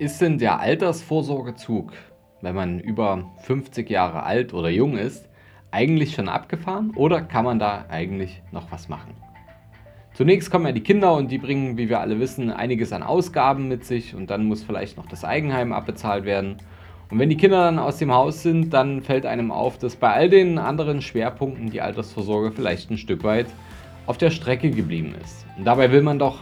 Ist denn der Altersvorsorgezug, wenn man über 50 Jahre alt oder jung ist, eigentlich schon abgefahren oder kann man da eigentlich noch was machen? Zunächst kommen ja die Kinder und die bringen, wie wir alle wissen, einiges an Ausgaben mit sich und dann muss vielleicht noch das Eigenheim abbezahlt werden. Und wenn die Kinder dann aus dem Haus sind, dann fällt einem auf, dass bei all den anderen Schwerpunkten die Altersvorsorge vielleicht ein Stück weit auf der Strecke geblieben ist. Und dabei will man doch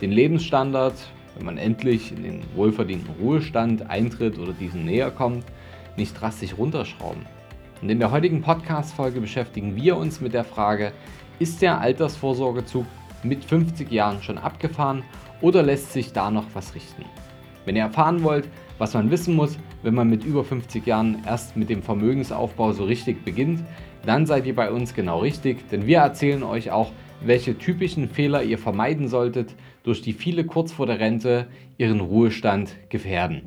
den Lebensstandard wenn man endlich in den wohlverdienten Ruhestand eintritt oder diesen näher kommt, nicht drastisch runterschrauben. Und in der heutigen Podcast-Folge beschäftigen wir uns mit der Frage, ist der Altersvorsorgezug mit 50 Jahren schon abgefahren oder lässt sich da noch was richten? Wenn ihr erfahren wollt, was man wissen muss, wenn man mit über 50 Jahren erst mit dem Vermögensaufbau so richtig beginnt, dann seid ihr bei uns genau richtig, denn wir erzählen euch auch, welche typischen Fehler ihr vermeiden solltet, durch die viele kurz vor der Rente ihren Ruhestand gefährden.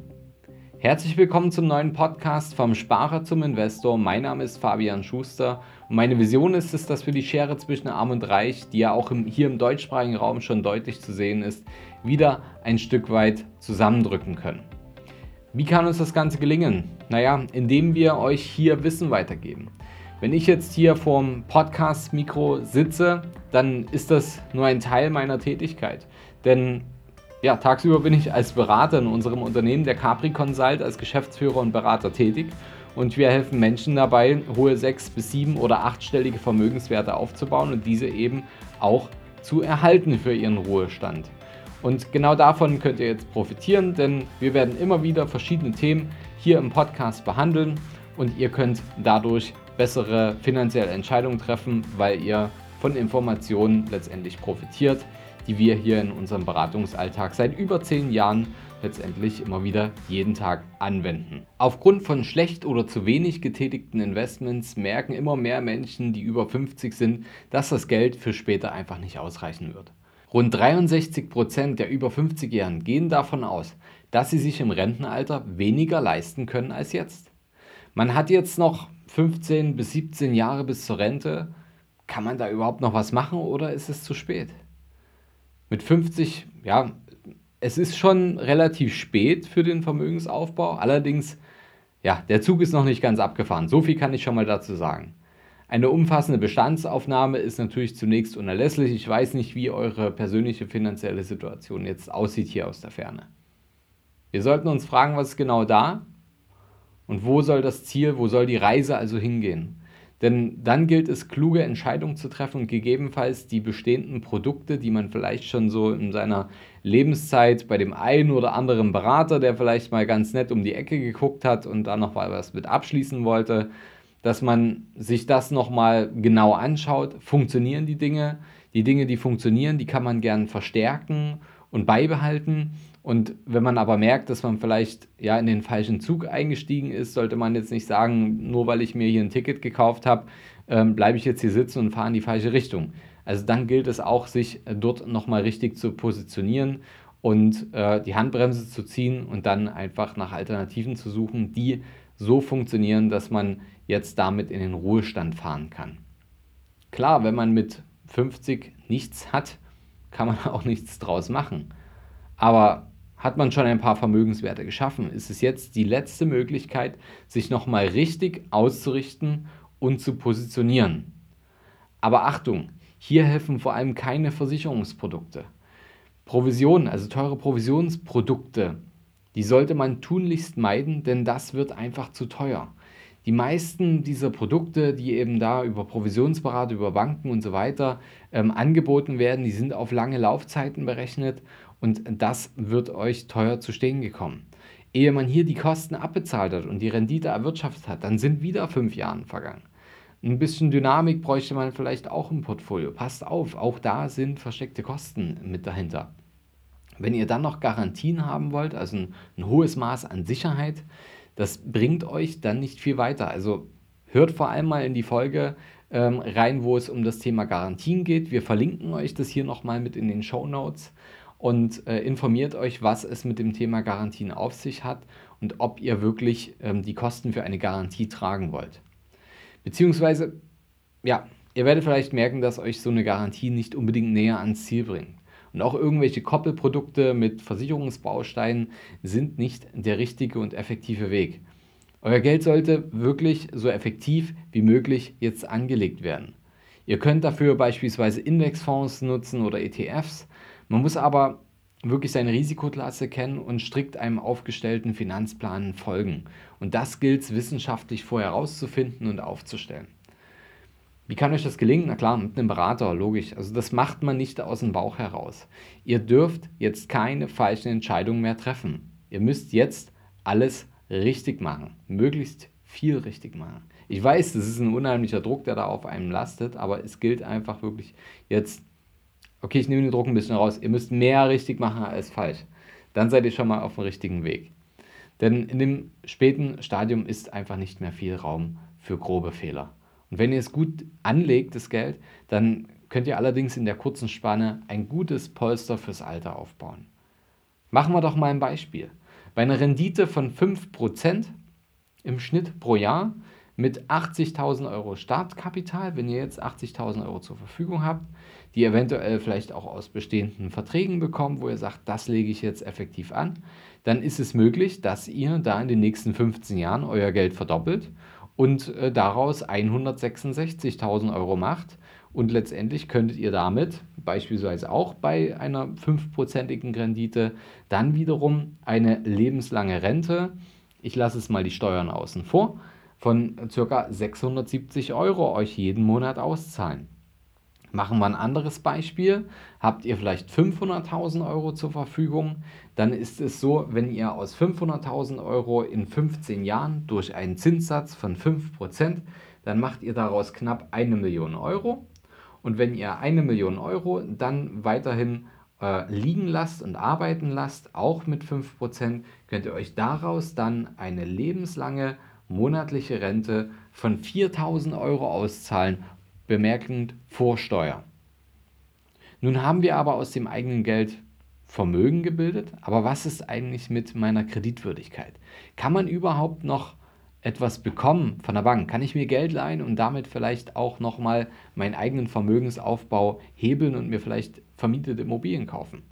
Herzlich willkommen zum neuen Podcast vom Sparer zum Investor. Mein Name ist Fabian Schuster und meine Vision ist es, dass wir die Schere zwischen Arm und Reich, die ja auch im, hier im deutschsprachigen Raum schon deutlich zu sehen ist, wieder ein Stück weit zusammendrücken können. Wie kann uns das Ganze gelingen? Naja, indem wir euch hier Wissen weitergeben. Wenn ich jetzt hier vorm Podcast-Mikro sitze, dann ist das nur ein Teil meiner Tätigkeit. Denn ja, tagsüber bin ich als Berater in unserem Unternehmen, der Capri Consult, als Geschäftsführer und Berater tätig. Und wir helfen Menschen dabei, hohe sechs- bis sieben- oder achtstellige Vermögenswerte aufzubauen und diese eben auch zu erhalten für ihren Ruhestand. Und genau davon könnt ihr jetzt profitieren, denn wir werden immer wieder verschiedene Themen hier im Podcast behandeln und ihr könnt dadurch bessere finanzielle Entscheidungen treffen, weil ihr von Informationen letztendlich profitiert, die wir hier in unserem Beratungsalltag seit über zehn Jahren letztendlich immer wieder jeden Tag anwenden. Aufgrund von schlecht oder zu wenig getätigten Investments merken immer mehr Menschen, die über 50 sind, dass das Geld für später einfach nicht ausreichen wird. Rund 63 Prozent der über 50-Jährigen gehen davon aus, dass sie sich im Rentenalter weniger leisten können als jetzt. Man hat jetzt noch 15 bis 17 Jahre bis zur Rente. Kann man da überhaupt noch was machen oder ist es zu spät? Mit 50, ja, es ist schon relativ spät für den Vermögensaufbau. Allerdings, ja, der Zug ist noch nicht ganz abgefahren. So viel kann ich schon mal dazu sagen. Eine umfassende Bestandsaufnahme ist natürlich zunächst unerlässlich. Ich weiß nicht, wie eure persönliche finanzielle Situation jetzt aussieht hier aus der Ferne. Wir sollten uns fragen, was ist genau da und wo soll das Ziel, wo soll die Reise also hingehen? Denn dann gilt es, kluge Entscheidungen zu treffen und gegebenenfalls die bestehenden Produkte, die man vielleicht schon so in seiner Lebenszeit bei dem einen oder anderen Berater, der vielleicht mal ganz nett um die Ecke geguckt hat und dann noch mal was mit abschließen wollte, dass man sich das nochmal genau anschaut. Funktionieren die Dinge? Die Dinge, die funktionieren, die kann man gern verstärken und beibehalten. Und wenn man aber merkt, dass man vielleicht ja in den falschen Zug eingestiegen ist, sollte man jetzt nicht sagen, nur weil ich mir hier ein Ticket gekauft habe, ähm, bleibe ich jetzt hier sitzen und fahre in die falsche Richtung. Also dann gilt es auch, sich dort nochmal richtig zu positionieren und äh, die Handbremse zu ziehen und dann einfach nach Alternativen zu suchen, die so funktionieren, dass man jetzt damit in den Ruhestand fahren kann. Klar, wenn man mit 50 nichts hat, kann man auch nichts draus machen. Aber hat man schon ein paar Vermögenswerte geschaffen, ist es jetzt die letzte Möglichkeit, sich nochmal richtig auszurichten und zu positionieren. Aber Achtung, hier helfen vor allem keine Versicherungsprodukte. Provisionen, also teure Provisionsprodukte, die sollte man tunlichst meiden, denn das wird einfach zu teuer. Die meisten dieser Produkte, die eben da über Provisionsberater, über Banken und so weiter ähm, angeboten werden, die sind auf lange Laufzeiten berechnet und das wird euch teuer zu stehen gekommen. Ehe man hier die Kosten abbezahlt hat und die Rendite erwirtschaftet hat, dann sind wieder fünf Jahre vergangen. Ein bisschen Dynamik bräuchte man vielleicht auch im Portfolio. Passt auf, auch da sind versteckte Kosten mit dahinter. Wenn ihr dann noch Garantien haben wollt, also ein, ein hohes Maß an Sicherheit, das bringt euch dann nicht viel weiter. Also hört vor allem mal in die Folge ähm, rein, wo es um das Thema Garantien geht. Wir verlinken euch das hier nochmal mit in den Show Notes und äh, informiert euch, was es mit dem Thema Garantien auf sich hat und ob ihr wirklich ähm, die Kosten für eine Garantie tragen wollt. Beziehungsweise, ja, ihr werdet vielleicht merken, dass euch so eine Garantie nicht unbedingt näher ans Ziel bringt. Und auch irgendwelche Koppelprodukte mit Versicherungsbausteinen sind nicht der richtige und effektive Weg. Euer Geld sollte wirklich so effektiv wie möglich jetzt angelegt werden. Ihr könnt dafür beispielsweise Indexfonds nutzen oder ETFs. Man muss aber wirklich seine Risikoklasse kennen und strikt einem aufgestellten Finanzplan folgen. Und das gilt es wissenschaftlich vorher herauszufinden und aufzustellen. Wie kann euch das gelingen? Na klar, mit einem Berater, logisch. Also das macht man nicht aus dem Bauch heraus. Ihr dürft jetzt keine falschen Entscheidungen mehr treffen. Ihr müsst jetzt alles richtig machen, möglichst viel richtig machen. Ich weiß, das ist ein unheimlicher Druck, der da auf einem lastet, aber es gilt einfach wirklich jetzt, okay, ich nehme den Druck ein bisschen raus, ihr müsst mehr richtig machen als falsch. Dann seid ihr schon mal auf dem richtigen Weg. Denn in dem späten Stadium ist einfach nicht mehr viel Raum für grobe Fehler. Und wenn ihr es gut anlegt, das Geld, dann könnt ihr allerdings in der kurzen Spanne ein gutes Polster fürs Alter aufbauen. Machen wir doch mal ein Beispiel. Bei einer Rendite von 5% im Schnitt pro Jahr mit 80.000 Euro Startkapital, wenn ihr jetzt 80.000 Euro zur Verfügung habt, die eventuell vielleicht auch aus bestehenden Verträgen bekommt, wo ihr sagt, das lege ich jetzt effektiv an, dann ist es möglich, dass ihr da in den nächsten 15 Jahren euer Geld verdoppelt und äh, daraus 166.000 Euro macht. Und letztendlich könntet ihr damit beispielsweise auch bei einer 5%igen Rendite dann wiederum eine lebenslange Rente, ich lasse es mal die Steuern außen vor, von ca. 670 Euro euch jeden Monat auszahlen. Machen wir ein anderes Beispiel. Habt ihr vielleicht 500.000 Euro zur Verfügung, dann ist es so, wenn ihr aus 500.000 Euro in 15 Jahren durch einen Zinssatz von 5%, dann macht ihr daraus knapp eine Million Euro. Und wenn ihr eine Million Euro dann weiterhin äh, liegen lasst und arbeiten lasst, auch mit 5%, könnt ihr euch daraus dann eine lebenslange monatliche Rente von 4000 Euro auszahlen bemerkend vor Steuer. Nun haben wir aber aus dem eigenen Geld Vermögen gebildet, aber was ist eigentlich mit meiner Kreditwürdigkeit? Kann man überhaupt noch etwas bekommen von der Bank? Kann ich mir Geld leihen und damit vielleicht auch nochmal meinen eigenen Vermögensaufbau hebeln und mir vielleicht vermietete Immobilien kaufen?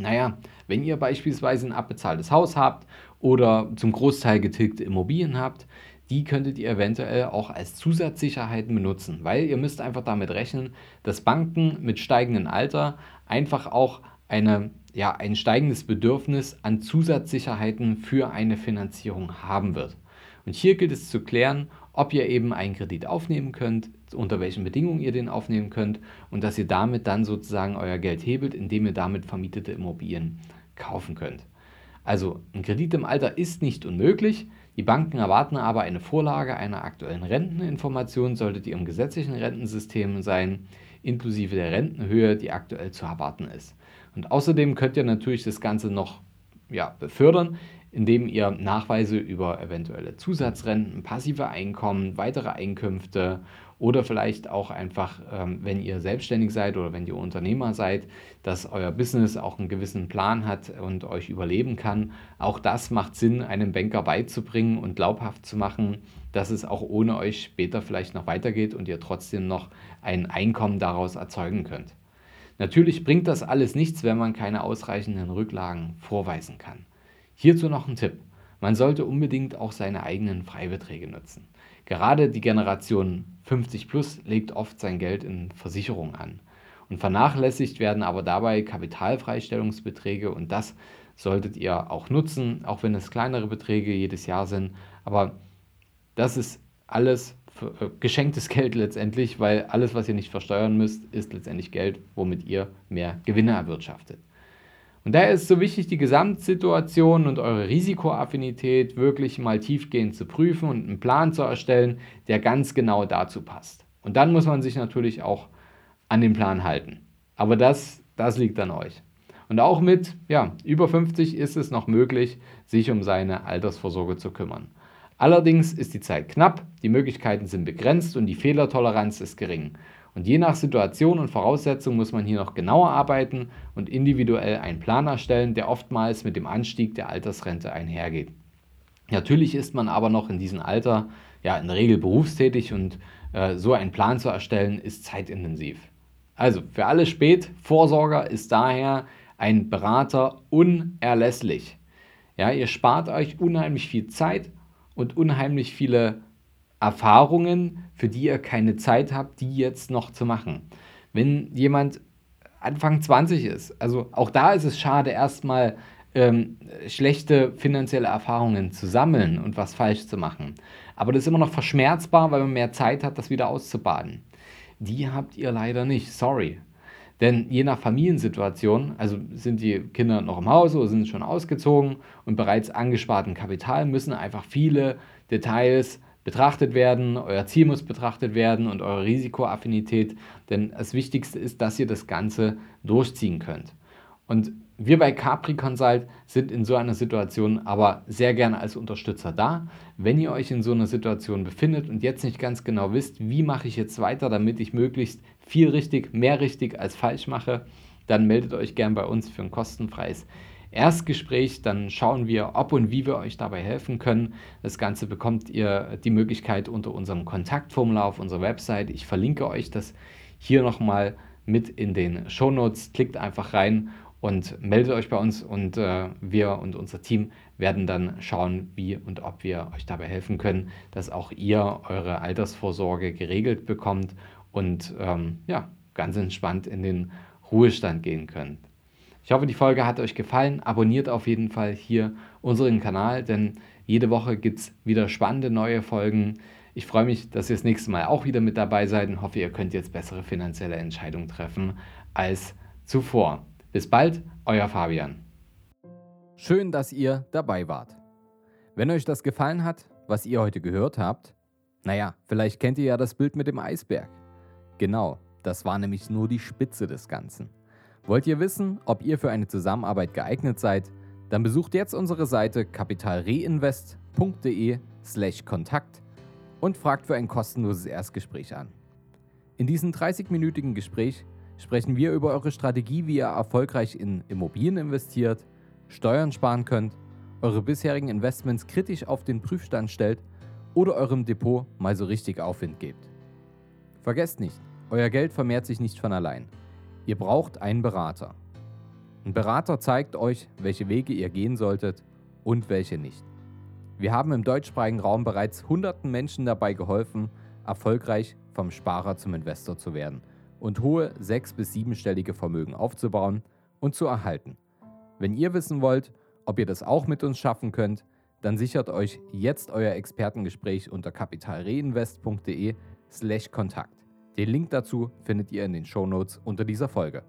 Naja, wenn ihr beispielsweise ein abbezahltes Haus habt oder zum Großteil getilgte Immobilien habt, die könntet ihr eventuell auch als Zusatzsicherheiten benutzen, weil ihr müsst einfach damit rechnen, dass Banken mit steigendem Alter einfach auch eine, ja, ein steigendes Bedürfnis an Zusatzsicherheiten für eine Finanzierung haben wird. Und hier gilt es zu klären, ob ihr eben einen Kredit aufnehmen könnt, unter welchen Bedingungen ihr den aufnehmen könnt und dass ihr damit dann sozusagen euer Geld hebelt, indem ihr damit vermietete Immobilien kaufen könnt. Also ein Kredit im Alter ist nicht unmöglich, die Banken erwarten aber eine Vorlage einer aktuellen Renteninformation, solltet ihr im gesetzlichen Rentensystem sein, inklusive der Rentenhöhe, die aktuell zu erwarten ist. Und außerdem könnt ihr natürlich das Ganze noch ja, befördern, indem ihr Nachweise über eventuelle Zusatzrenten, passive Einkommen, weitere Einkünfte oder vielleicht auch einfach, ähm, wenn ihr selbstständig seid oder wenn ihr Unternehmer seid, dass euer Business auch einen gewissen Plan hat und euch überleben kann. Auch das macht Sinn, einem Banker beizubringen und glaubhaft zu machen, dass es auch ohne euch später vielleicht noch weitergeht und ihr trotzdem noch ein Einkommen daraus erzeugen könnt. Natürlich bringt das alles nichts, wenn man keine ausreichenden Rücklagen vorweisen kann. Hierzu noch ein Tipp. Man sollte unbedingt auch seine eigenen Freibeträge nutzen. Gerade die Generation 50 plus legt oft sein Geld in Versicherungen an. Und vernachlässigt werden aber dabei Kapitalfreistellungsbeträge und das solltet ihr auch nutzen, auch wenn es kleinere Beträge jedes Jahr sind. Aber das ist alles äh, geschenktes Geld letztendlich, weil alles, was ihr nicht versteuern müsst, ist letztendlich Geld, womit ihr mehr Gewinne erwirtschaftet. Und daher ist es so wichtig, die Gesamtsituation und eure Risikoaffinität wirklich mal tiefgehend zu prüfen und einen Plan zu erstellen, der ganz genau dazu passt. Und dann muss man sich natürlich auch an den Plan halten. Aber das, das liegt an euch. Und auch mit ja, über 50 ist es noch möglich, sich um seine Altersvorsorge zu kümmern. Allerdings ist die Zeit knapp, die Möglichkeiten sind begrenzt und die Fehlertoleranz ist gering. Und je nach Situation und Voraussetzung muss man hier noch genauer arbeiten und individuell einen Plan erstellen, der oftmals mit dem Anstieg der Altersrente einhergeht. Natürlich ist man aber noch in diesem Alter ja in der Regel berufstätig und äh, so einen Plan zu erstellen ist zeitintensiv. Also für alle Spätvorsorger ist daher ein Berater unerlässlich. Ja, ihr spart euch unheimlich viel Zeit und unheimlich viele Erfahrungen, für die ihr keine Zeit habt, die jetzt noch zu machen. Wenn jemand Anfang 20 ist, also auch da ist es schade, erstmal ähm, schlechte finanzielle Erfahrungen zu sammeln und was falsch zu machen. Aber das ist immer noch verschmerzbar, weil man mehr Zeit hat, das wieder auszubaden. Die habt ihr leider nicht, sorry. Denn je nach Familiensituation, also sind die Kinder noch im Haus oder sind schon ausgezogen und bereits angesparten Kapital, müssen einfach viele Details betrachtet werden, euer Ziel muss betrachtet werden und eure Risikoaffinität. Denn das Wichtigste ist, dass ihr das Ganze durchziehen könnt. Und wir bei Capri Consult sind in so einer Situation aber sehr gerne als Unterstützer da. Wenn ihr euch in so einer Situation befindet und jetzt nicht ganz genau wisst, wie mache ich jetzt weiter, damit ich möglichst viel richtig, mehr richtig als falsch mache, dann meldet euch gern bei uns für ein kostenfreies Erstgespräch. Dann schauen wir, ob und wie wir euch dabei helfen können. Das Ganze bekommt ihr die Möglichkeit unter unserem Kontaktformular auf unserer Website. Ich verlinke euch das hier nochmal mit in den Shownotes. Klickt einfach rein und meldet euch bei uns und äh, wir und unser Team werden dann schauen, wie und ob wir euch dabei helfen können, dass auch ihr eure Altersvorsorge geregelt bekommt und ähm, ja, ganz entspannt in den Ruhestand gehen könnt. Ich hoffe, die Folge hat euch gefallen. Abonniert auf jeden Fall hier unseren Kanal, denn jede Woche gibt es wieder spannende neue Folgen. Ich freue mich, dass ihr das nächste Mal auch wieder mit dabei seid und hoffe, ihr könnt jetzt bessere finanzielle Entscheidungen treffen als zuvor. Bis bald, euer Fabian. Schön, dass ihr dabei wart. Wenn euch das gefallen hat, was ihr heute gehört habt, naja, vielleicht kennt ihr ja das Bild mit dem Eisberg. Genau, das war nämlich nur die Spitze des Ganzen. Wollt ihr wissen, ob ihr für eine Zusammenarbeit geeignet seid? Dann besucht jetzt unsere Seite kapitalreinvest.de/slash Kontakt und fragt für ein kostenloses Erstgespräch an. In diesem 30-minütigen Gespräch sprechen wir über eure Strategie, wie ihr erfolgreich in Immobilien investiert, Steuern sparen könnt, eure bisherigen Investments kritisch auf den Prüfstand stellt oder eurem Depot mal so richtig Aufwind gebt. Vergesst nicht, euer Geld vermehrt sich nicht von allein. Ihr braucht einen Berater. Ein Berater zeigt euch, welche Wege ihr gehen solltet und welche nicht. Wir haben im deutschsprachigen Raum bereits hunderten Menschen dabei geholfen, erfolgreich vom Sparer zum Investor zu werden und hohe sechs- bis siebenstellige Vermögen aufzubauen und zu erhalten. Wenn ihr wissen wollt, ob ihr das auch mit uns schaffen könnt, dann sichert euch jetzt euer Expertengespräch unter kapitalreinvest.de/kontakt. Den Link dazu findet ihr in den Shownotes unter dieser Folge.